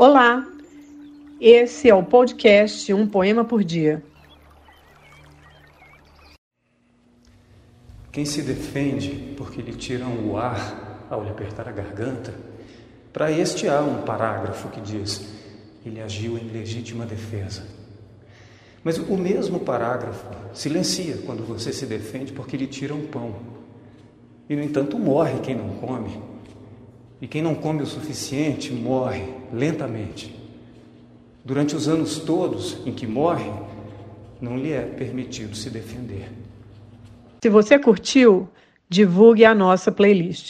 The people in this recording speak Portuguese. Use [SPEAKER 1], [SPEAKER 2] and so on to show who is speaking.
[SPEAKER 1] Olá, esse é o podcast Um Poema por Dia.
[SPEAKER 2] Quem se defende porque lhe tiram o ar ao lhe apertar a garganta, para este há um parágrafo que diz: ele agiu em legítima defesa. Mas o mesmo parágrafo silencia quando você se defende porque lhe tiram pão. E, no entanto, morre quem não come. E quem não come o suficiente morre lentamente. Durante os anos todos em que morre, não lhe é permitido se defender.
[SPEAKER 1] Se você curtiu, divulgue a nossa playlist.